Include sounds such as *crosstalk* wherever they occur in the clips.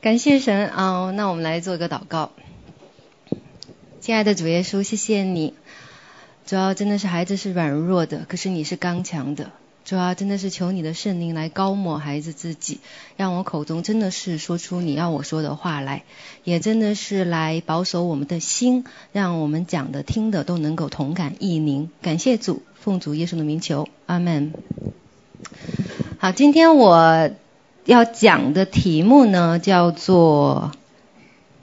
感谢神啊、哦！那我们来做一个祷告。亲爱的主耶稣，谢谢你。主要真的是孩子是软弱的，可是你是刚强的。主要真的是求你的圣灵来膏抹孩子自己，让我口中真的是说出你要我说的话来，也真的是来保守我们的心，让我们讲的听的都能够同感意宁。感谢主，奉主耶稣的名求，阿门。好，今天我。要讲的题目呢，叫做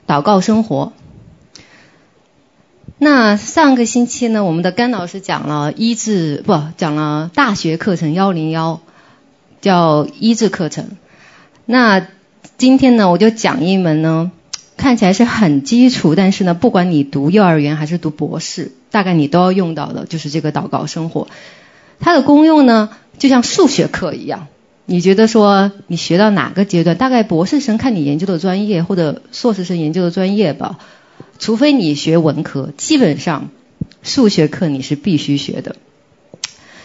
祷告生活。那上个星期呢，我们的甘老师讲了医治，不，讲了大学课程幺零幺，叫医治课程。那今天呢，我就讲一门呢，看起来是很基础，但是呢，不管你读幼儿园还是读博士，大概你都要用到的，就是这个祷告生活。它的功用呢，就像数学课一样。你觉得说你学到哪个阶段？大概博士生看你研究的专业，或者硕士生研究的专业吧。除非你学文科，基本上数学课你是必须学的。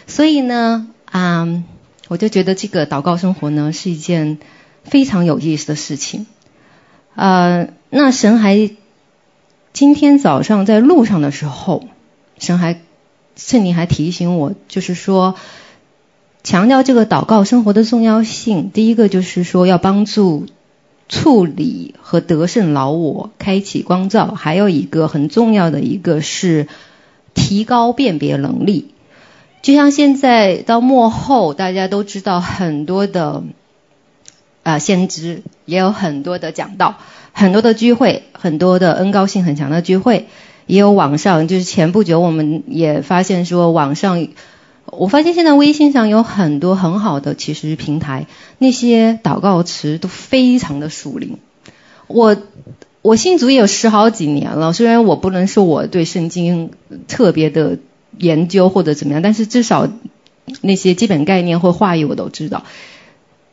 所以呢，啊，我就觉得这个祷告生活呢是一件非常有意思的事情。呃，那神还今天早上在路上的时候，神还圣灵还提醒我，就是说。强调这个祷告生活的重要性。第一个就是说要帮助处理和得胜老我，开启光照。还有一个很重要的一个是提高辨别能力。就像现在到末后，大家都知道很多的啊先知，也有很多的讲道，很多的聚会，很多的恩高性很强的聚会，也有网上，就是前不久我们也发现说网上。我发现现在微信上有很多很好的其实平台，那些祷告词都非常的属灵。我我信主也有十好几年了，虽然我不能说我对圣经特别的研究或者怎么样，但是至少那些基本概念或话语我都知道。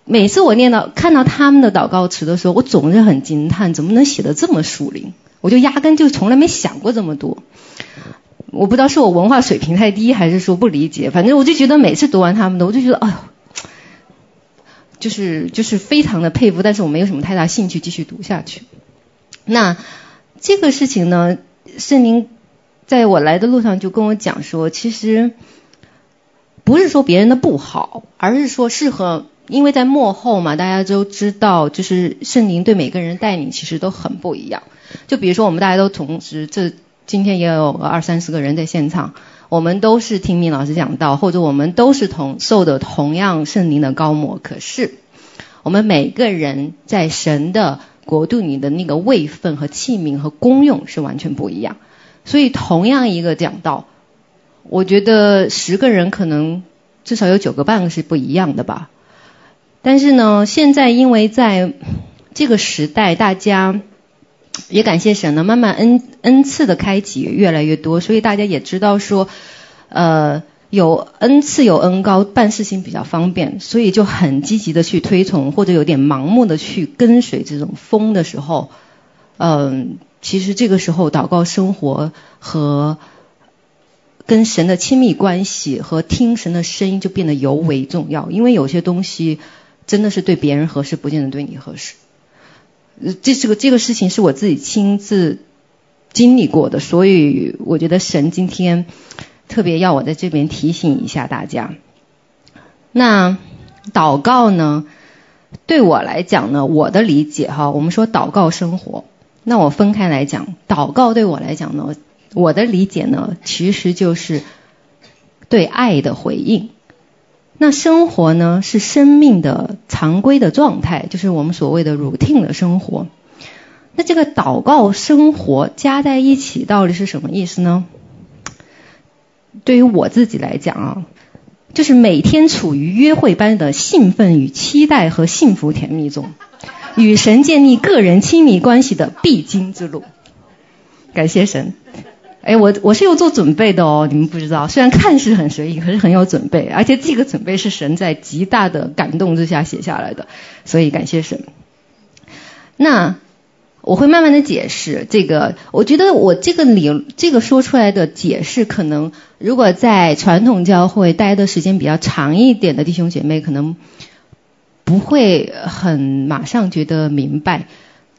每次我念到看到他们的祷告词的时候，我总是很惊叹，怎么能写得这么属灵？我就压根就从来没想过这么多。我不知道是我文化水平太低，还是说不理解。反正我就觉得每次读完他们的，我就觉得哎呦，就是就是非常的佩服，但是我没有什么太大兴趣继续读下去。那这个事情呢，圣灵在我来的路上就跟我讲说，其实不是说别人的不好，而是说适合，因为在幕后嘛，大家都知道，就是圣灵对每个人带领其实都很不一样。就比如说我们大家都同时这。今天也有个二三十个人在现场，我们都是听明老师讲道，或者我们都是同受的同样圣灵的膏抹。可是，我们每个人在神的国度里的那个位分和器皿和功用是完全不一样。所以，同样一个讲道，我觉得十个人可能至少有九个半个是不一样的吧。但是呢，现在因为在这个时代，大家。也感谢神呢，慢慢恩恩赐的开启越来越多，所以大家也知道说，呃，有恩赐有恩膏，办事情比较方便，所以就很积极的去推崇，或者有点盲目的去跟随这种风的时候，嗯、其实这个时候祷告生活和跟神的亲密关系和听神的声音就变得尤为重要，因为有些东西真的是对别人合适，不见得对你合适。这是个这个事情是我自己亲自经历过的，所以我觉得神今天特别要我在这边提醒一下大家。那祷告呢，对我来讲呢，我的理解哈，我们说祷告生活，那我分开来讲，祷告对我来讲呢，我的理解呢，其实就是对爱的回应。那生活呢，是生命的常规的状态，就是我们所谓的 routine 的生活。那这个祷告生活加在一起，到底是什么意思呢？对于我自己来讲啊，就是每天处于约会般的兴奋与期待和幸福甜蜜中，与神建立个人亲密关系的必经之路。感谢神。哎，我我是有做准备的哦，你们不知道，虽然看似很随意，可是很有准备，而且这个准备是神在极大的感动之下写下来的，所以感谢神。那我会慢慢的解释这个，我觉得我这个理这个说出来的解释，可能如果在传统教会待的时间比较长一点的弟兄姐妹，可能不会很马上觉得明白。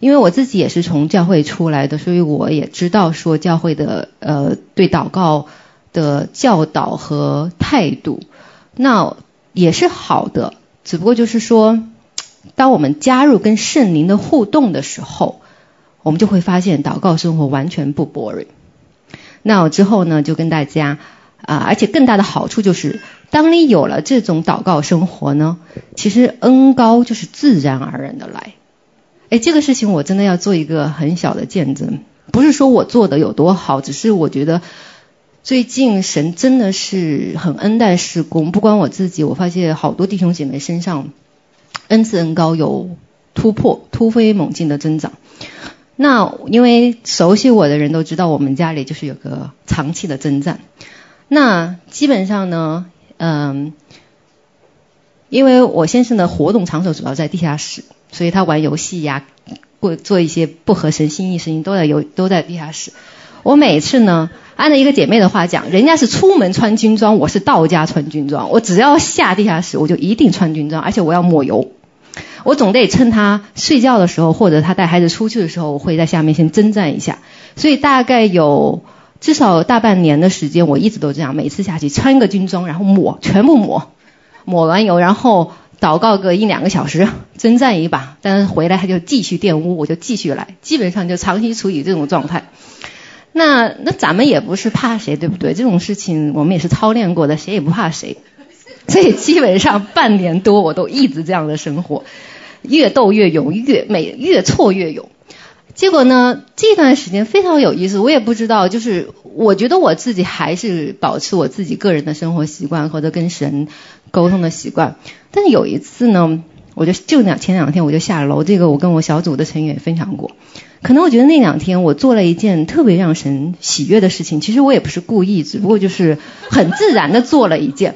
因为我自己也是从教会出来的，所以我也知道说教会的呃对祷告的教导和态度，那也是好的。只不过就是说，当我们加入跟圣灵的互动的时候，我们就会发现祷告生活完全不 boring。那我之后呢，就跟大家啊、而且更大的好处就是，当你有了这种祷告生活呢，其实恩膏就是自然而然的来。哎，这个事情我真的要做一个很小的见证，不是说我做的有多好，只是我觉得最近神真的是很恩待施工，不光我自己，我发现好多弟兄姐妹身上恩赐恩膏有突破、突飞猛进的增长。那因为熟悉我的人都知道，我们家里就是有个长期的征战。那基本上呢，嗯，因为我先生的活动场所主要在地下室，所以他玩游戏呀，或做一些不合神心意事情都在游都在地下室。我每次呢，按照一个姐妹的话讲，人家是出门穿军装，我是到家穿军装。我只要下地下室，我就一定穿军装，而且我要抹油。我总得趁他睡觉的时候，或者他带孩子出去的时候，我会在下面先征战一下。所以大概有至少大半年的时间，我一直都这样，每次下去穿个军装，然后抹，全部抹，抹完油，然后祷告个一两个小时，征战一把，但是回来他就继续玷污，我就继续来，基本上就长期处于这种状态。那那咱们也不是怕谁，对不对？这种事情我们也是操练过的，谁也不怕谁。所以基本上半年多我都一直这样的生活。越斗越勇，越每越挫越勇。结果呢，这段时间非常有意思，我也不知道，就是我觉得我自己还是保持我自己个人的生活习惯或者跟神沟通的习惯。但是有一次呢，我就就两前两天我就下楼，这个我跟我小组的成员也分享过。可能我觉得那两天我做了一件特别让神喜悦的事情，其实我也不是故意，只不过就是很自然的做了一件。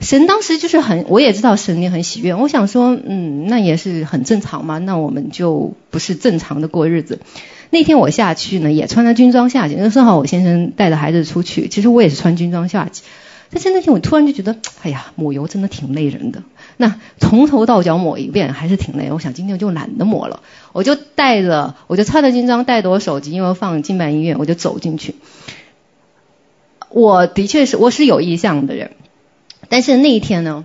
神当时就是很，我也知道神也很喜悦。我想说，嗯，那也是很正常嘛。那我们就不是正常的过日子。那天我下去呢，也穿着军装下去。那正好我先生带着孩子出去，其实我也是穿军装下去。但是那天我突然就觉得，哎呀，抹油真的挺累人的。那从头到脚抹一遍还是挺累。我想今天就懒得抹了，我就带着，我就穿着军装，带着我手机，因为放敬拜音乐，我就走进去。我的确是，我是有意向的人。但是那一天呢，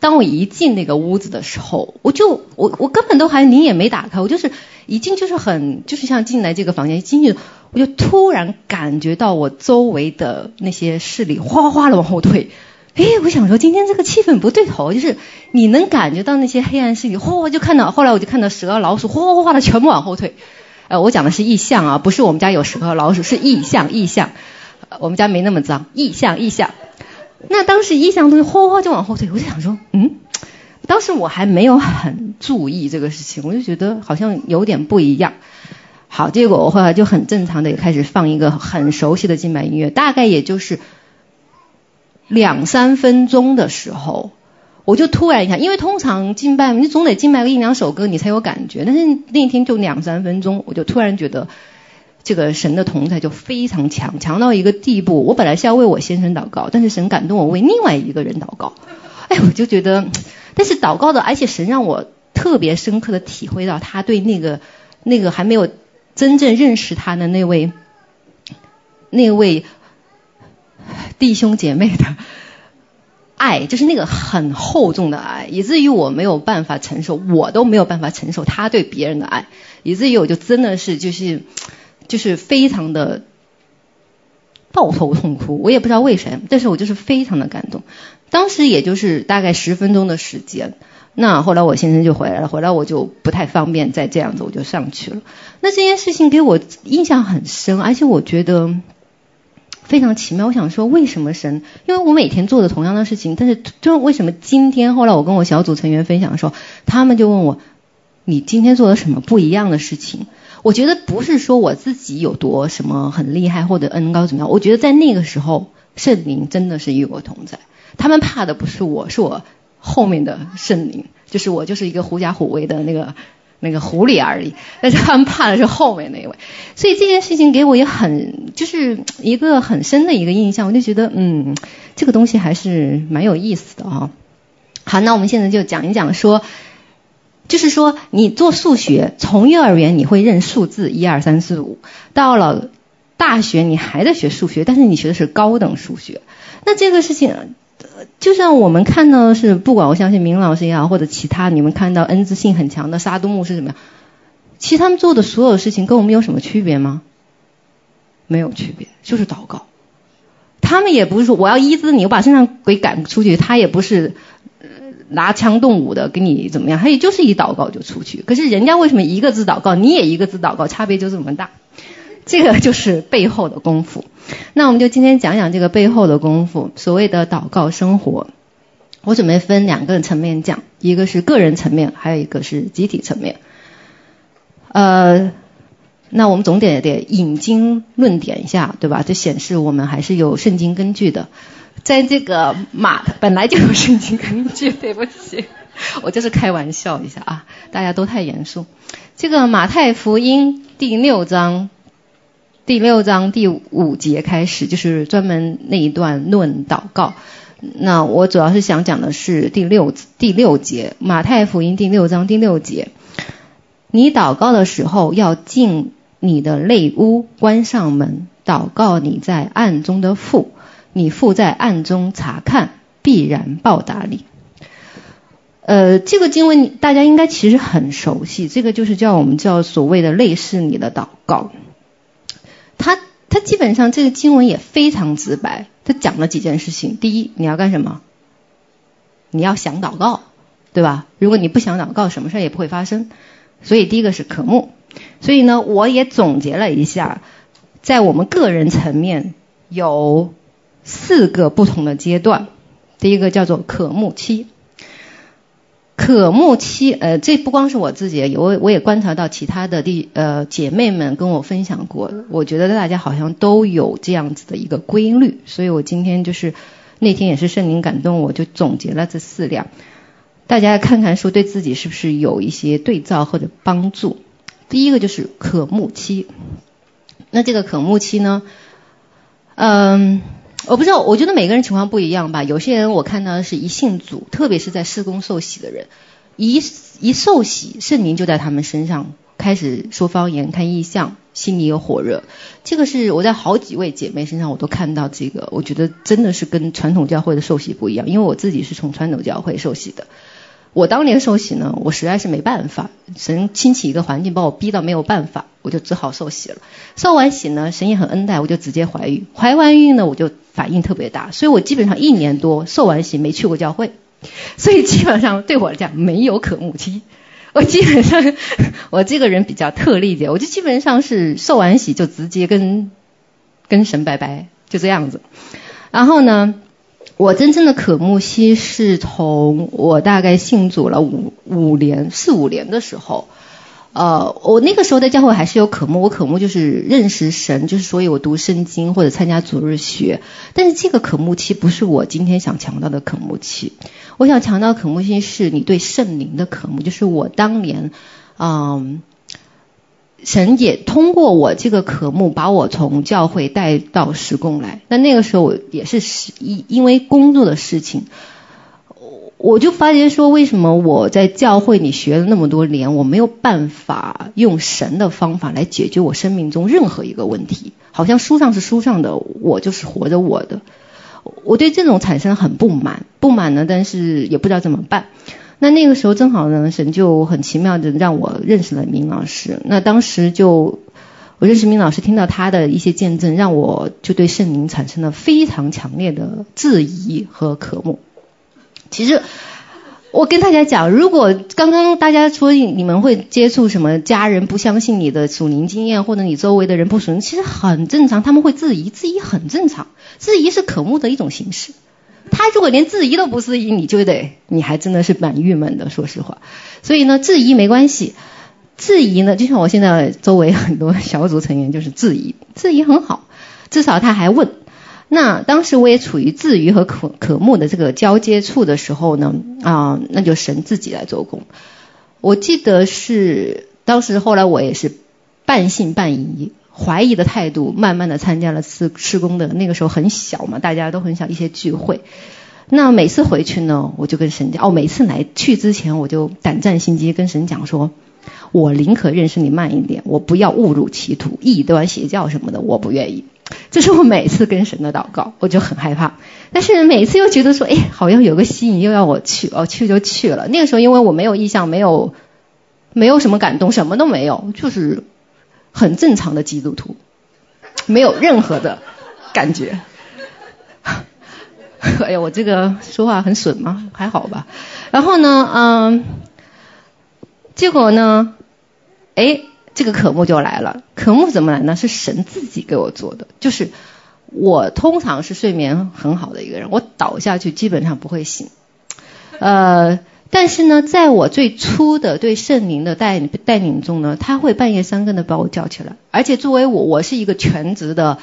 当我一进那个屋子的时候，我就我我根本都还门也没打开，我就是已经就是很就是像进来这个房间一进去，我就突然感觉到我周围的那些势力哗哗的往后退。哎，我想说今天这个气氛不对头，就是你能感觉到那些黑暗势力哗哗就看到，后来我就看到蛇老鼠哗哗哗的全部往后退。呃，我讲的是意象啊，不是我们家有蛇和老鼠，是意象意象。我们家没那么脏，意象意象。那当时意象东西哗哗就往后退，我就想说，嗯，当时我还没有很注意这个事情，我就觉得好像有点不一样。好，结果我后来就很正常的也开始放一个很熟悉的敬拜音乐，大概也就是两三分钟的时候，我就突然一下，因为通常敬拜你总得敬拜个一两首歌你才有感觉，但是那一天就两三分钟，我就突然觉得。这个神的同在就非常强，强到一个地步。我本来是要为我先生祷告，但是神感动我为另外一个人祷告。*laughs* 哎，我就觉得，但是祷告的，而且神让我特别深刻的体会到他对那个那个还没有真正认识他的那位那位弟兄姐妹的爱，就是那个很厚重的爱，以至于我没有办法承受，我都没有办法承受他对别人的爱，以至于我就真的是就是。就是非常的抱头痛哭，我也不知道为谁，但是我就是非常的感动。当时也就是大概十分钟的时间，那后来我先生就回来了，回来我就不太方便再这样子，我就上去了。那这件事情给我印象很深，而且我觉得非常奇妙。我想说，为什么神？因为我每天做的同样的事情，但是就为什么今天后来我跟我小组成员分享的时候，他们就问我，你今天做了什么不一样的事情？我觉得不是说我自己有多什么很厉害或者恩高怎么样，我觉得在那个时候圣灵真的是与我同在。他们怕的不是我，是我后面的圣灵，就是我就是一个狐假虎威的那个那个狐狸而已。但是他们怕的是后面那一位。所以这件事情给我也很就是一个很深的一个印象，我就觉得嗯，这个东西还是蛮有意思的哈、哦。好，那我们现在就讲一讲说。就是说，你做数学，从幼儿园你会认数字一二三四五，到了大学你还在学数学，但是你学的是高等数学。那这个事情，就像我们看到的是，不管我相信明老师也好，或者其他你们看到恩赐性很强的沙都牧师怎么样，其实他们做的所有事情跟我们有什么区别吗？没有区别，就是祷告。他们也不是说我要医治你，我把身上鬼赶出去，他也不是。拿枪动武的给你怎么样？他也就是一祷告就出去。可是人家为什么一个字祷告，你也一个字祷告，差别就这么大？这个就是背后的功夫。那我们就今天讲讲这个背后的功夫。所谓的祷告生活，我准备分两个层面讲，一个是个人层面，还有一个是集体层面。呃，那我们总得得引经论典一下，对吧？这显示我们还是有圣经根据的。在这个马本来就有圣经根据，*laughs* 对不起，我就是开玩笑一下啊，大家都太严肃。这个马太福音第六章第六章第五节开始，就是专门那一段论祷告。那我主要是想讲的是第六第六节，马太福音第六章第六节，你祷告的时候要进你的内屋，关上门，祷告你在暗中的父。你父在暗中察看，必然报答你。呃，这个经文大家应该其实很熟悉，这个就是叫我们叫所谓的类似你的祷告。他他基本上这个经文也非常直白，他讲了几件事情。第一，你要干什么？你要想祷告，对吧？如果你不想祷告，什么事也不会发生。所以第一个是渴慕。所以呢，我也总结了一下，在我们个人层面有。四个不同的阶段，第一个叫做渴慕期。渴慕期，呃，这不光是我自己，我我也观察到其他的弟呃姐妹们跟我分享过，我觉得大家好像都有这样子的一个规律，所以我今天就是那天也是圣灵感动，我就总结了这四样，大家看看说对自己是不是有一些对照或者帮助。第一个就是渴慕期，那这个渴慕期呢，嗯。我不知道，我觉得每个人情况不一样吧。有些人我看到的是一信主，特别是在施工受洗的人，一一受洗，圣灵就在他们身上开始说方言、看异象，心里有火热。这个是我在好几位姐妹身上我都看到这个，我觉得真的是跟传统教会的受洗不一样，因为我自己是从传统教会受洗的。我当年受洗呢，我实在是没办法，神兴起一个环境把我逼到没有办法，我就只好受洗了。受完洗呢，神也很恩待，我就直接怀孕。怀完孕呢，我就反应特别大，所以我基本上一年多受完洗没去过教会，所以基本上对我来讲没有可慕期。我基本上 *laughs* 我这个人比较特例点，我就基本上是受完洗就直接跟跟神拜拜，就这样子。然后呢，我真正的渴慕期是从我大概信主了五五年四五年的时候，呃，我那个时候在教会还是有渴慕，我渴慕就是认识神，就是所以我读圣经或者参加主日学。但是这个渴慕期不是我今天想强调的渴慕期，我想强调渴慕期是你对圣灵的渴慕，就是我当年，嗯、神也通过我这个科目把我从教会带到事工来。那那个时候我也是因因为工作的事情，我就发觉说，为什么我在教会里学了那么多年，我没有办法用神的方法来解决我生命中任何一个问题？好像书上是书上的，我就是活着我的。我对这种产生很不满，不满呢，但是也不知道怎么办。那那个时候正好呢，神就很奇妙的让我认识了明老师。那当时就我认识明老师，听到他的一些见证，让我就对圣灵产生了非常强烈的质疑和渴慕。其实我跟大家讲，如果刚刚大家说你们会接触什么家人不相信你的属灵经验，或者你周围的人不属灵，其实很正常，他们会质疑，质疑很正常，质疑是渴慕的一种形式。他如果连质疑都不质疑，你就得，你还真的是蛮郁闷的，说实话。所以呢，质疑没关系，质疑呢，就像我现在周围很多小组成员就是质疑，质疑很好，至少他还问。那当时我也处于质疑和渴渴慕的这个交接处的时候呢，啊、那就神自己来做工。我记得是当时后来我也是半信半疑。怀疑的态度，慢慢的参加了施施工的那个时候很小嘛，大家都很小一些聚会。那每次回去呢，我就跟神讲，哦，每次来去之前，我就胆战心惊，跟神讲说，我宁可认识你慢一点，我不要误入歧途，异端邪教什么的，我不愿意。这是我每次跟神的祷告，我就很害怕，但是每次又觉得说，哎，好像有个吸引，又要我去，哦，去就去了。那个时候因为我没有意向，没有，没有什么感动，什么都没有，就是很正常的基督徒，没有任何的感觉。*laughs* 哎呀，我这个说话很损吗？还好吧。然后呢，嗯，结果呢，哎，这个渴慕就来了。渴慕怎么来呢？是神自己给我做的。就是我通常是睡眠很好的一个人，我倒下去基本上不会醒。呃，但是呢，在我最初的对圣灵的带领带领中呢，他会半夜三更的把我叫起来。而且作为我，我是一个全职的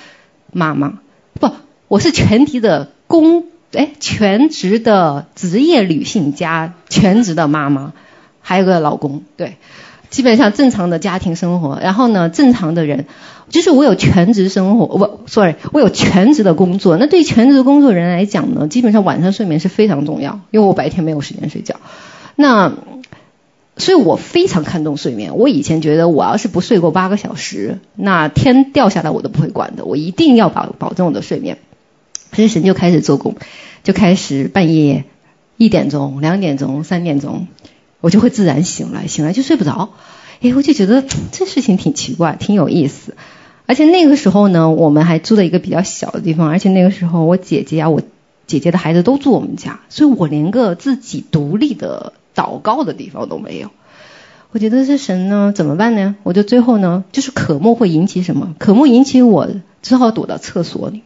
妈妈，不，我是全职的。工哎，全职的职业女性加全职的妈妈，还有个老公，对，基本上正常的家庭生活。然后呢，正常的人，就是我有全职生活，不，sorry，我有全职的工作。那对全职的工作人来讲呢，基本上晚上睡眠是非常重要，因为我白天没有时间睡觉。那，所以我非常看重睡眠。我以前觉得，我要是不睡过八个小时，那天掉下来我都不会管的，我一定要保保证我的睡眠。可是神就开始做工，就开始半夜一点钟、两点钟、三点钟，我就会自然醒来，醒来就睡不着。哎，我就觉得这事情挺奇怪，挺有意思。而且那个时候呢，我们还住在一个比较小的地方，而且那个时候我姐姐啊，我姐姐的孩子都住我们家，所以我连个自己独立的祷告的地方都没有。我觉得这神呢，怎么办呢？我就最后呢，就是渴慕会引起什么？渴慕引起我只好躲到厕所里。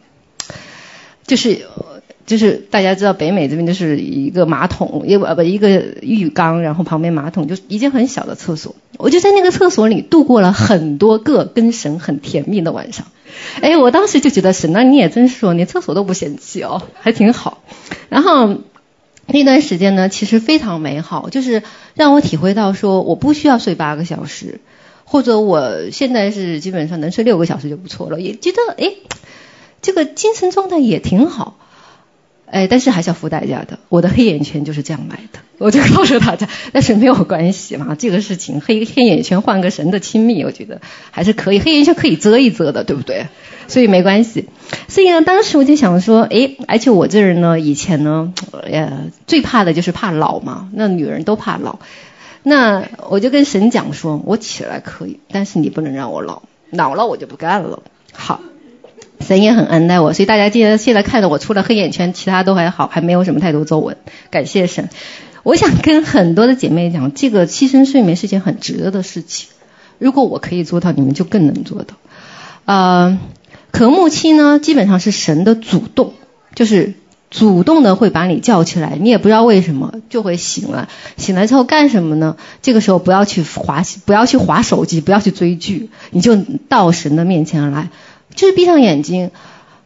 就是就是大家知道北美这边就是一个马桶，一个不一个浴缸，然后旁边马桶，就是一间很小的厕所。我就在那个厕所里度过了很多个跟神很甜蜜的晚上。哎，我当时就觉得神，那你也真是说，连厕所都不嫌弃哦，还挺好。然后那段时间呢，其实非常美好，就是让我体会到说，我不需要睡八个小时，或者我现在是基本上能睡六个小时就不错了，也觉得哎。这个精神状态也挺好，哎，但是还是要付代价的。我的黑眼圈就是这样来的，我就告诉大家，但是没有关系嘛，这个事情黑黑眼圈换个神的亲密，我觉得还是可以，黑眼圈可以遮一遮的，对不对？所以没关系。所以呢，当时我就想说，哎，而且我这人呢，以前呢，呃，最怕的就是怕老嘛，那女人都怕老。那我就跟神讲说，我起来可以，但是你不能让我老，老了我就不干了。好。神也很恩待我，所以大家记得现在看着我，除了黑眼圈，其他都还好，还没有什么太多皱纹。感谢神。我想跟很多的姐妹讲，这个牺牲睡眠是件很值得的事情。如果我可以做到，你们就更能做到。呃，渴慕期呢，基本上是神的主动，就是主动的会把你叫起来，你也不知道为什么就会醒了。醒来之后干什么呢？这个时候不要去滑，不要去滑手机，不要去追剧，你就到神的面前来。就是闭上眼睛，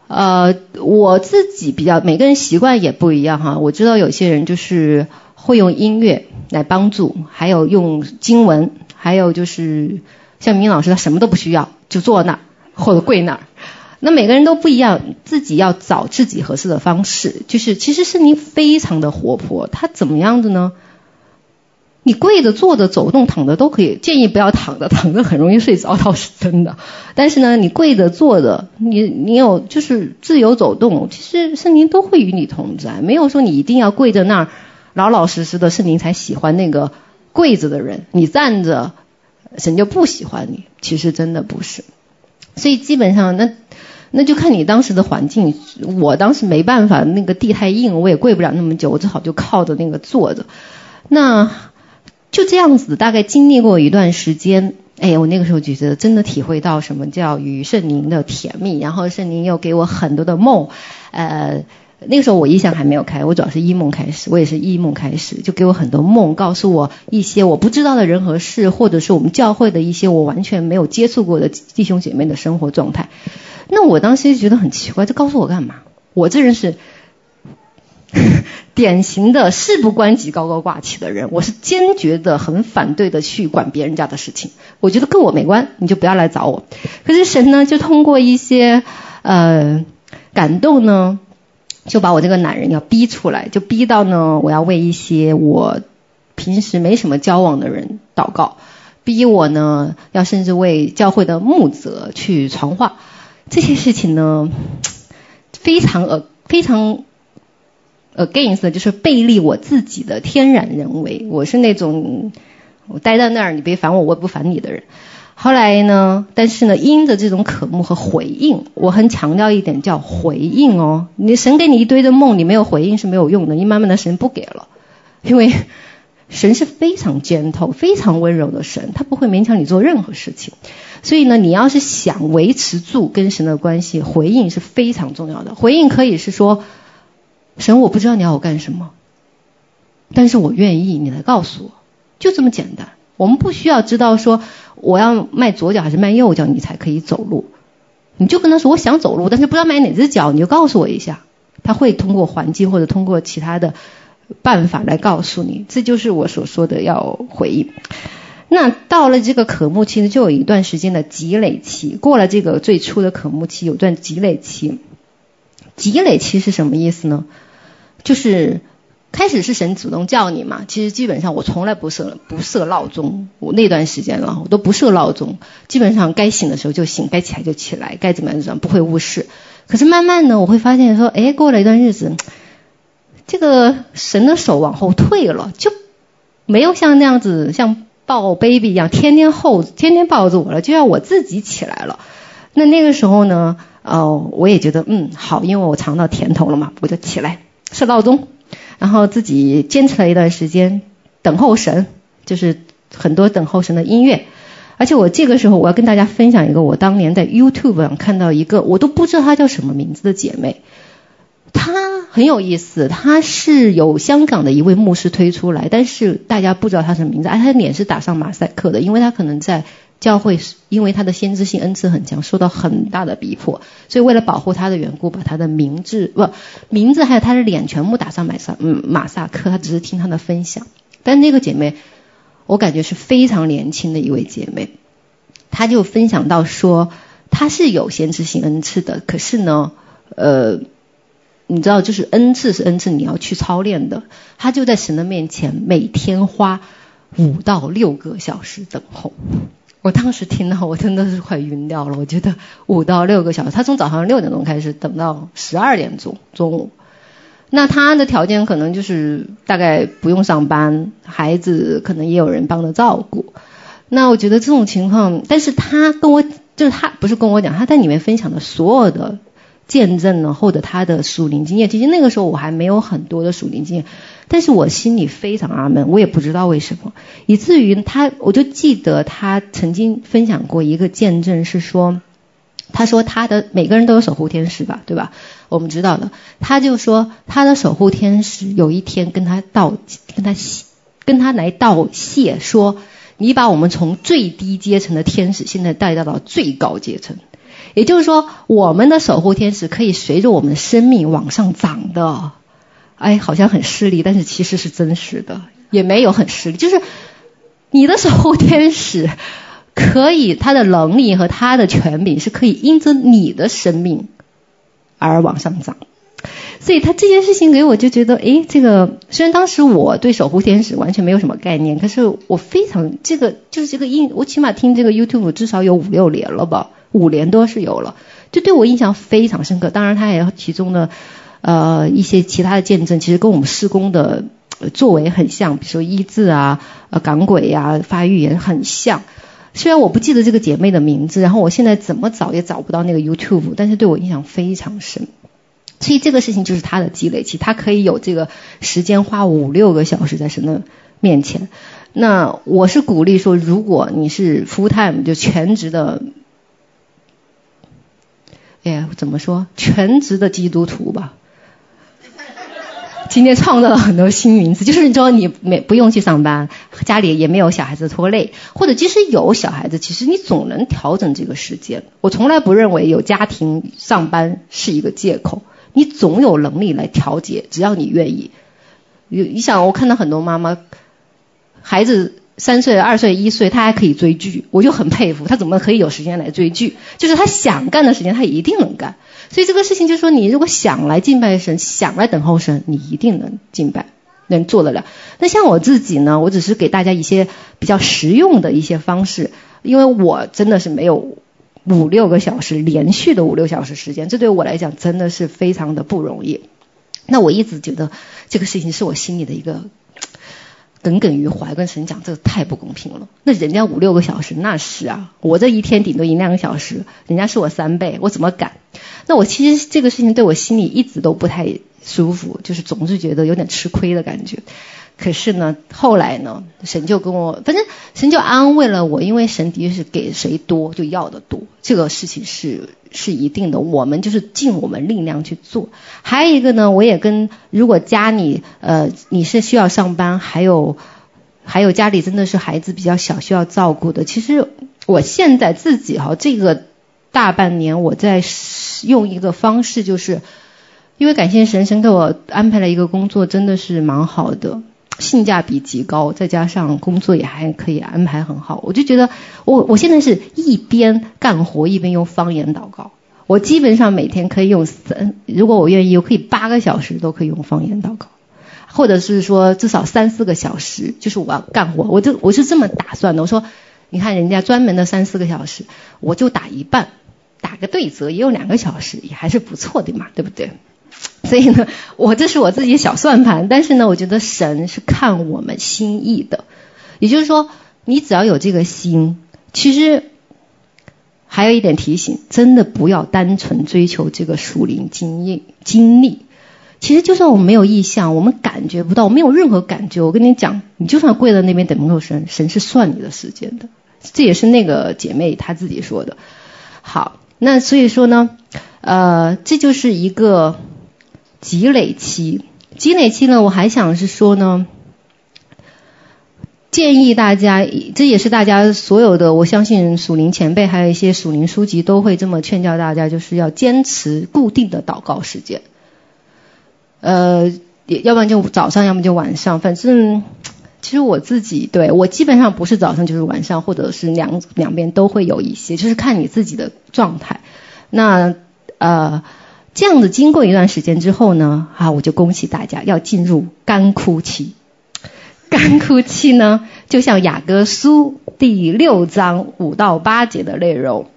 呃，我自己比较，每个人习惯也不一样哈。我知道有些人就是会用音乐来帮助，还有用经文，还有就是像明老师，他什么都不需要，就坐那儿或者跪那儿。那每个人都不一样，自己要找自己合适的方式。就是其实是您非常的活泼，他怎么样的呢？你跪着、坐着、走动、躺着都可以，建议不要躺着，躺着很容易睡着，倒是真的。但是呢，你跪着、坐着，你你有就是自由走动，其实圣灵都会与你同在，没有说你一定要跪在那儿老老实实的，圣灵才喜欢那个跪着的人。你站着，神就不喜欢你。其实真的不是。所以基本上那那就看你当时的环境。我当时没办法，那个地太硬，我也跪不了那么久，我只好就靠着那个坐着。那。就这样子，大概经历过一段时间，哎，我那个时候就觉得真的体会到什么叫与圣灵的甜蜜，然后圣灵又给我很多的梦，呃，那个时候我意象还没有开，我主要是异梦开始，我也是异梦开始，就给我很多梦，告诉我一些我不知道的人和事，或者是我们教会的一些我完全没有接触过的弟兄姐妹的生活状态。那我当时就觉得很奇怪，这告诉我干嘛？我这人是。典型的事不关己高高挂起的人，我是坚决的很反对的去管别人家的事情。我觉得跟我没关，你就不要来找我。可是神呢，就通过一些呃感动呢，就把我这个男人要逼出来，就逼到呢，我要为一些我平时没什么交往的人祷告，逼我呢要甚至为教会的牧者去传话，这些事情呢非常呃非常 against 就是背离我自己的天然人为，我是那种我待在那儿你别烦我，我也不烦你的人。后来呢，但是呢，因着这种渴慕和回应，我很强调一点叫回应哦。你神给你一堆的梦，你没有回应是没有用的。你慢慢的神不给了，因为 *laughs* 神是非常 gentle、非常温柔的神，他不会勉强你做任何事情。所以呢，你要是想维持住跟神的关系，回应是非常重要的。回应可以是说，神我不知道你要我干什么，但是我愿意，你来告诉我，就这么简单。我们不需要知道说我要迈左脚还是迈右脚你才可以走路，你就跟他说我想走路，但是不知道迈哪只脚，你就告诉我一下，他会通过环境或者通过其他的办法来告诉你，这就是我所说的要回应。那到了这个渴慕期呢，就有一段时间的积累期，过了这个最初的渴慕期，有段积累期。积累期是什么意思呢？就是。开始是神主动叫你嘛，其实基本上我从来不设不设闹钟，我那段时间了，我都不设闹钟，基本上该醒的时候就醒，该起来就起来，该怎么样怎么样，不会误事。可是慢慢呢，我会发现说，哎，过了一段日子，这个神的手往后退了，就没有像那样子像抱 baby 一样，天天后天天抱着我了，就要我自己起来了。那那个时候呢，哦，我也觉得嗯好，因为我尝到甜头了嘛，我就起来设闹钟。然后自己坚持了一段时间，等候神，就是很多等候神的音乐。而且我这个时候我要跟大家分享一个，我当年在 YouTube 上看到一个，我都不知道她叫什么名字的姐妹，她很有意思，她是由香港的一位牧师推出来，但是大家不知道她什么名字，而她的脸是打上马赛克的，因为她可能在。教会是因为他的先知性恩赐很强，受到很大的逼迫，所以为了保护他的缘故，把他的名字不名字还有他的脸全部打上马萨嗯马赛克。他只是听他的分享，但那个姐妹，我感觉是非常年轻的一位姐妹，她就分享到说，她是有先知性恩赐的，可是呢，呃，你知道，就是恩赐是恩赐，你要去操练的。她就在神的面前，每天花五到六个小时等候。我当时听到，我真的是快晕掉了。我觉得五到六个小时，他从早上六点钟开始等到十二点钟中午。那他的条件可能就是大概不用上班，孩子可能也有人帮着照顾。那我觉得这种情况，但是他跟我就是他不是跟我讲，他在里面分享的所有的见证呢，或者他的属灵经验。其实那个时候我还没有很多的属灵经验。但是我心里非常阿门，我也不知道为什么，以至于他，我就记得他曾经分享过一个见证，是说，他说他的每个人都有守护天使吧，对吧？我们知道的，他就说他的守护天使有一天跟他道，跟他跟他来道谢，说你把我们从最低阶层的天使现在带到了最高阶层，也就是说，我们的守护天使可以随着我们的生命往上涨的。哎，好像很势利，但是其实是真实的，也没有很势利。就是你的守护天使可以，他的能力和他的权柄是可以因着你的生命而往上涨。所以他这件事情给我就觉得，哎，这个虽然当时我对守护天使完全没有什么概念，可是我非常这个就是这个印，我起码听这个 YouTube 至少有五六年了吧，五年多是有了，就对我印象非常深刻。当然，他也其中的。呃，一些其他的见证，其实跟我们施工的作为很像，比如说医治啊、呃港鬼啊、发预言很像。虽然我不记得这个姐妹的名字，然后我现在怎么找也找不到那个 YouTube，但是对我印象非常深。所以这个事情就是她的积累期，她可以有这个时间花五六个小时在神的面前。那我是鼓励说，如果你是 full time 就全职的，哎呀，怎么说全职的基督徒吧。今天创造了很多新名词，就是说你没不用去上班，家里也没有小孩子拖累，或者即使有小孩子，其实你总能调整这个时间。我从来不认为有家庭上班是一个借口，你总有能力来调节，只要你愿意。你你想，我看到很多妈妈，孩子三岁、二岁、一岁，他还可以追剧，我就很佩服他怎么可以有时间来追剧，就是他想干的时间他一定能干。所以这个事情就是说，你如果想来敬拜神，想来等候神，你一定能敬拜，能做得了。那像我自己呢，我只是给大家一些比较实用的一些方式，因为我真的是没有五六个小时连续的五六小时时间，这对我来讲真的是非常的不容易。那我一直觉得这个事情是我心里的一个。耿耿于怀，跟神讲，这太不公平了。那人家五六个小时，那是啊，我这一天顶多一两个小时，人家是我三倍，我怎么敢？那我其实这个事情对我心里一直都不太舒服，*laughs* 就是总是觉得有点吃亏的感觉。可是呢，后来呢，神就跟我，反正神就安慰了我，因为神的确是给谁多就要的多，这个事情是是一定的，我们就是尽我们力量去做。还有一个呢，我也跟如果家里呃你是需要上班，还有还有家里真的是孩子比较小需要照顾的，其实我现在自己哈这个大半年我在用一个方式，就是因为感谢神，神给我安排了一个工作，真的是蛮好的。性价比极高，再加上工作也还可以安排很好，我就觉得我我现在是一边干活一边用方言祷告。我基本上每天可以用三，如果我愿意，我可以八个小时都可以用方言祷告，或者是说至少三四个小时，就是我要干活，我就我是这么打算的。我说，你看人家专门的三四个小时，我就打一半，打个对折也有两个小时，也还是不错的嘛，对不对？所以呢，我这是我自己小算盘，但是呢，我觉得神是看我们心意的，也就是说，你只要有这个心，其实还有一点提醒，真的不要单纯追求这个属灵经验经历。其实就算我们没有意向，我们感觉不到，我没有任何感觉，我跟你讲，你就算跪在那边等门口神，神是算你的时间的。这也是那个姐妹她自己说的。好，那所以说呢，呃，这就是一个。积累期，积累期呢，我还想是说呢，建议大家，这也是大家所有的，我相信属灵前辈还有一些属灵书籍都会这么劝教大家，就是要坚持固定的祷告时间。呃，要不然就早上，要么就晚上，反正其实我自己对我基本上不是早上就是晚上，或者是两两边都会有一些，就是看你自己的状态。那呃。这样子经过一段时间之后呢，啊，我就恭喜大家要进入干枯期。干枯期呢，就像雅各书第六章五到八节的内容，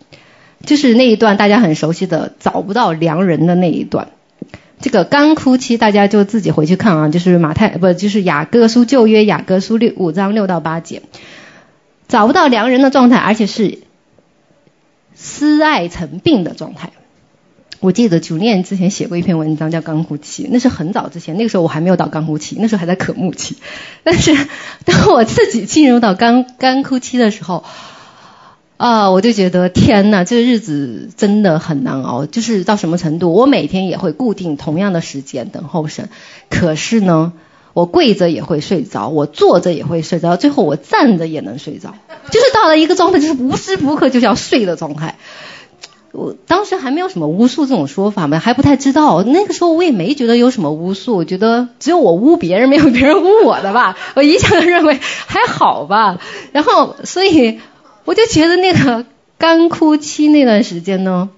就是那一段大家很熟悉的找不到良人的那一段。这个干枯期大家就自己回去看啊，就是马太不就是雅各书旧约雅各书六五章六到八节，找不到良人的状态，而且是思爱成病的状态。我记得九念之前写过一篇文章叫《干枯期》，那是很早之前，那个时候我还没有到干枯期，那时候还在渴慕期。但是 *laughs* 当我自己进入到干干枯期的时候，啊，我就觉得天呐，这个日子真的很难熬。就是到什么程度，我每天也会固定同样的时间等候神，可是呢，我跪着也会睡着，我坐着也会睡着，最后我站着也能睡着，就是到了一个状态，就是无时无刻就是要睡的状态。我当时还没有什么巫术这种说法嘛，还不太知道。那个时候我也没觉得有什么巫术，我觉得只有我巫别人，没有别人巫我的吧。*laughs* 我一向认为还好吧。然后，所以我就觉得那个干枯期那段时间呢，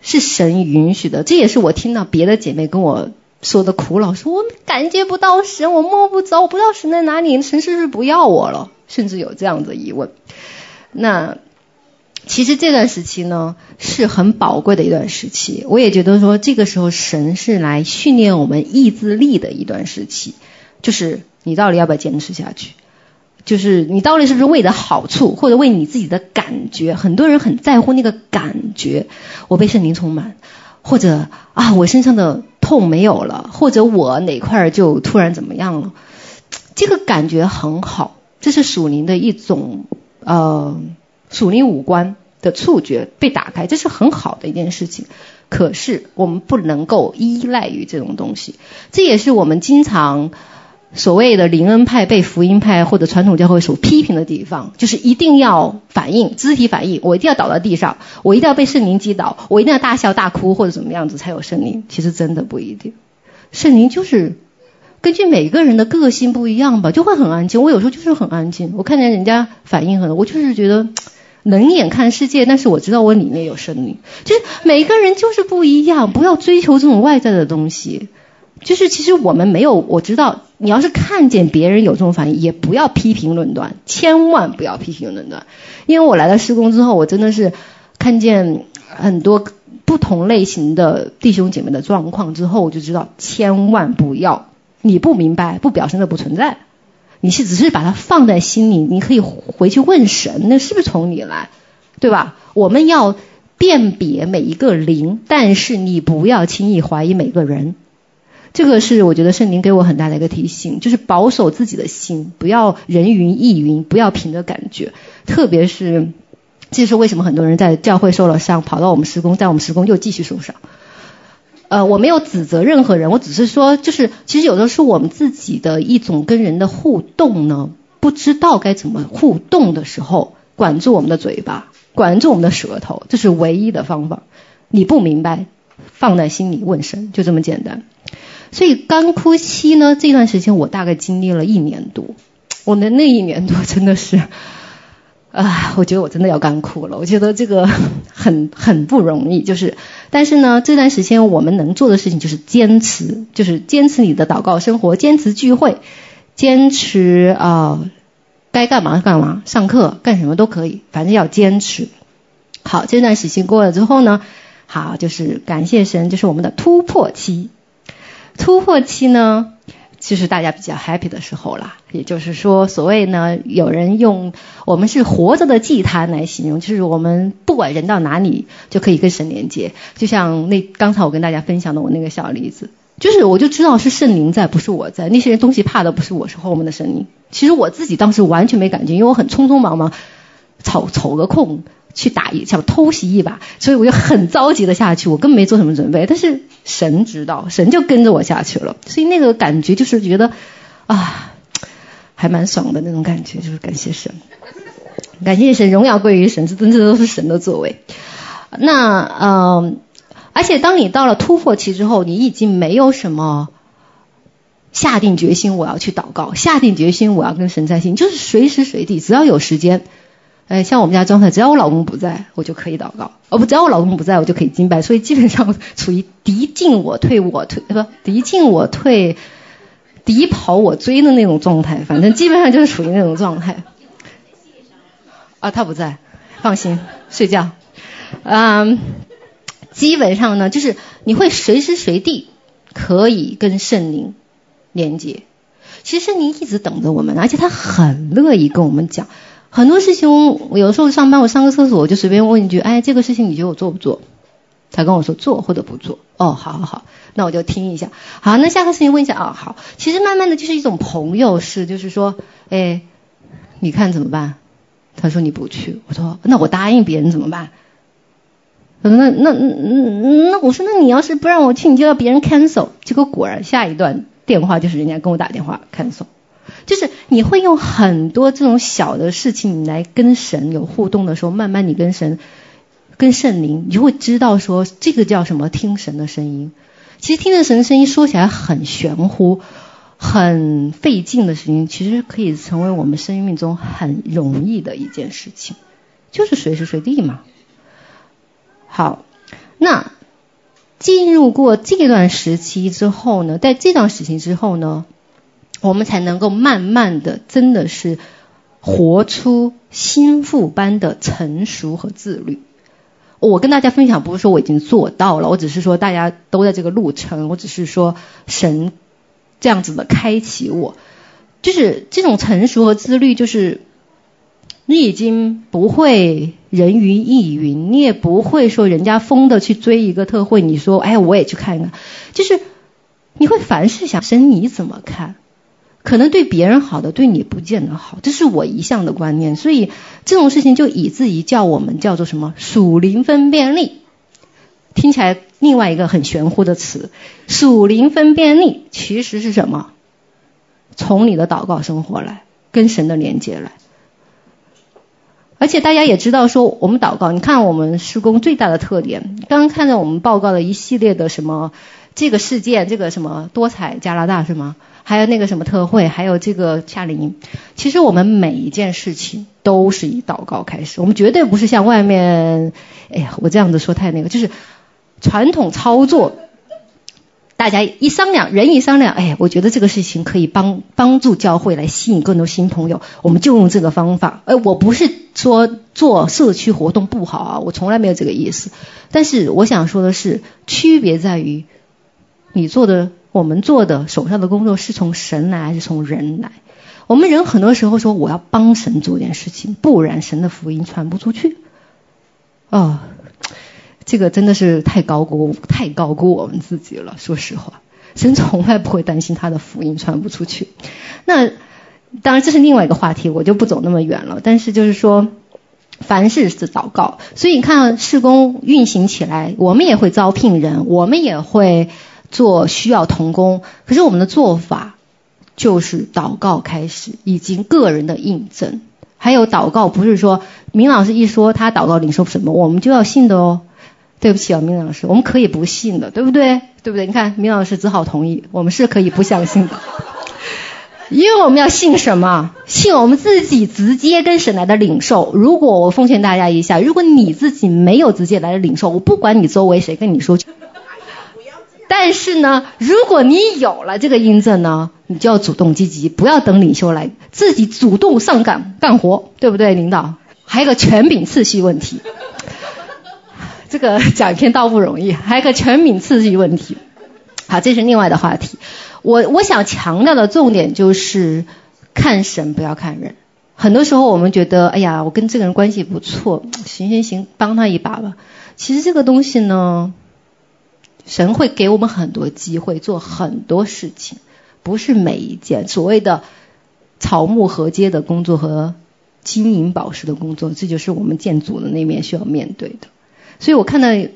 是神允许的。这也是我听到别的姐妹跟我说的苦恼，说我感觉不到神，我摸不着，我不知道神在哪里，神是不是不要我了？甚至有这样的疑问。那。其实这段时期呢，是很宝贵的一段时期。我也觉得说，这个时候神是来训练我们意志力的一段时期。就是你到底要不要坚持下去？就是你到底是不是为了好处，或者为你自己的感觉？很多人很在乎那个感觉。我被圣灵充满，或者啊，我身上的痛没有了，或者我哪块就突然怎么样了？这个感觉很好，这是属灵的一种呃。属灵五官的触觉被打开，这是很好的一件事情。可是我们不能够依赖于这种东西，这也是我们经常所谓的灵恩派被福音派或者传统教会所批评的地方，就是一定要反应，肢体反应，我一定要倒在地上，我一定要被圣灵击倒，我一定要大笑大哭或者怎么样子才有圣灵。其实真的不一定，圣灵就是。根据每个人的个性不一样吧，就会很安静。我有时候就是很安静，我看见人家反应很，我就是觉得冷眼看世界，但是我知道我里面有生命。就是每个人就是不一样，不要追求这种外在的东西。就是其实我们没有，我知道你要是看见别人有这种反应，也不要批评论断，千万不要批评论断。因为我来到施工之后，我真的是看见很多不同类型的弟兄姐妹的状况之后，我就知道千万不要。你不明白，不表示那不存在。你是只是把它放在心里，你可以回去问神，那是不是从你来，对吧？我们要辨别每一个灵，但是你不要轻易怀疑每个人。这个是我觉得圣灵给我很大的一个提醒，就是保守自己的心，不要人云亦云，不要凭着感觉。特别是，这是为什么很多人在教会受了伤，跑到我们施工，在我们施工又继续受伤。呃，我没有指责任何人，我只是说，就是其实有的时候我们自己的一种跟人的互动呢，不知道该怎么互动的时候，管住我们的嘴巴，管住我们的舌头，这是唯一的方法。你不明白，放在心里问神，就这么简单。所以干枯期呢，这段时间我大概经历了一年多，我的那一年多真的是。啊，我觉得我真的要干哭了。我觉得这个很很不容易，就是，但是呢，这段时间我们能做的事情就是坚持，就是坚持你的祷告生活，坚持聚会，坚持啊、该干嘛干嘛，上课干什么都可以，反正要坚持。好，这段时间过了之后呢，好，就是感谢神，就是我们的突破期。突破期呢。就是大家比较 happy 的时候啦，也就是说，所谓呢，有人用我们是活着的祭坛来形容，就是我们不管人到哪里就可以跟神连接。就像那刚才我跟大家分享的我那个小例子，就是我就知道是圣灵在，不是我在。那些人东西怕的不是我，是后面的声音。其实我自己当时完全没感觉，因为我很匆匆忙忙，瞅瞅个空。去打一想偷袭一把，所以我就很着急的下去，我根本没做什么准备，但是神知道，神就跟着我下去了，所以那个感觉就是觉得啊，还蛮爽的那种感觉，就是感谢神，感谢神，荣耀归于神，这真的都是神的作为。那嗯、而且当你到了突破期之后，你已经没有什么下定决心我要去祷告，下定决心我要跟神在一起，就是随时随地只要有时间。哎，像我们家状态，只要我老公不在，我就可以祷告；哦不，只要我老公不在，我就可以敬拜。所以基本上处于敌进我退，我退，不，敌进我退，敌跑我追的那种状态。反正基本上就是处于那种状态。啊，他不在，放心，睡觉。嗯，基本上呢，就是你会随时随地可以跟圣灵连接。其实圣灵一直等着我们，而且他很乐意跟我们讲。很多事情，我有时候上班，我上个厕所，我就随便问一句：“哎，这个事情你觉得我做不做？”他跟我说做或者不做。哦，好好好，那我就听一下。好，那下个事情问一下啊、哦，好。其实慢慢的就是一种朋友式，就是说，哎，你看怎么办？他说你不去，我说那我答应别人怎么办？那那那那我说那你要是不让我去，你就要别人 cancel。结果果然下一段电话就是人家跟我打电话 cancel。就是你会用很多这种小的事情，来跟神有互动的时候，慢慢你跟神、跟圣灵，你就会知道说这个叫什么？听神的声音。其实听着神的声音说起来很玄乎、很费劲的事情，其实可以成为我们生命中很容易的一件事情，就是随时随地嘛。好，那进入过这段时期之后呢，在这段时期之后呢？我们才能够慢慢的，真的是活出心腹般的成熟和自律。我跟大家分享，不是说我已经做到了，我只是说大家都在这个路程，我只是说神这样子的开启我，就是这种成熟和自律，就是你已经不会人云亦云，你也不会说人家疯的去追一个特惠，你说哎我也去看一看，就是你会凡事想神你怎么看？可能对别人好的，对你不见得好，这是我一向的观念。所以这种事情就以至于叫我们叫做什么属灵分辨力，听起来另外一个很玄乎的词。属灵分辨力其实是什么？从你的祷告生活来，跟神的连接来。而且大家也知道说，我们祷告，你看我们施工最大的特点，刚刚看到我们报告的一系列的什么这个事件，这个什么多彩加拿大是吗？还有那个什么特会，还有这个夏令营。其实我们每一件事情都是以祷告开始，我们绝对不是像外面，哎呀，我这样子说太那个，就是传统操作。大家一商量，人一商量，哎，我觉得这个事情可以帮帮助教会来吸引更多新朋友，我们就用这个方法。哎，我不是说做社区活动不好啊，我从来没有这个意思。但是我想说的是，区别在于你做的，我们做的手上的工作是从神来还是从人来？我们人很多时候说我要帮神做点事情，不然神的福音传不出去。哦。这个真的是太高估、太高估我们自己了。说实话，神从来不会担心他的福音传不出去。那当然这是另外一个话题，我就不走那么远了。但是就是说，凡事是祷告。所以你看，事工运行起来，我们也会招聘人，我们也会做需要同工。可是我们的做法就是祷告开始，以及个人的印证。还有祷告，不是说明老师一说他祷告领受什么，我们就要信的哦。对不起啊，明老师，我们可以不信的，对不对？对不对？你看，明老师只好同意，我们是可以不相信的，因为我们要信什么？信我们自己直接跟神来的领受。如果我奉劝大家一下，如果你自己没有直接来的领受，我不管你周围谁跟你说，但是呢，如果你有了这个印证呢，你就要主动积极，不要等领袖来，自己主动上岗干活，对不对？领导，还有个权柄次序问题。*laughs* 这个讲一篇道不容易，还有个权柄次序问题。好，这是另外的话题。我我想强调的重点就是看神，不要看人。很多时候我们觉得，哎呀，我跟这个人关系不错，行行行，帮他一把吧。其实这个东西呢，神会给我们很多机会做很多事情，不是每一件所谓的草木合接的工作和金银宝石的工作，这就是我们建组的那面需要面对的。所以我看到，哎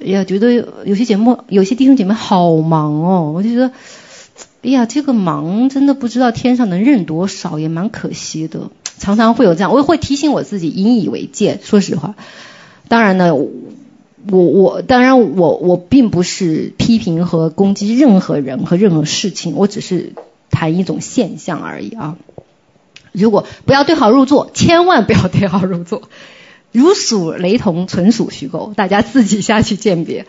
呀，觉得有些节目，有些弟兄姐妹好忙哦，我就觉得，哎呀，这个忙真的不知道天上能认多少，也蛮可惜的。常常会有这样，我会提醒我自己，引以为戒。说实话，当然呢，我我当然我我并不是批评和攻击任何人和任何事情，我只是谈一种现象而已啊。如果不要对号入座，千万不要对号入座。如属雷同，纯属虚构，大家自己下去鉴别。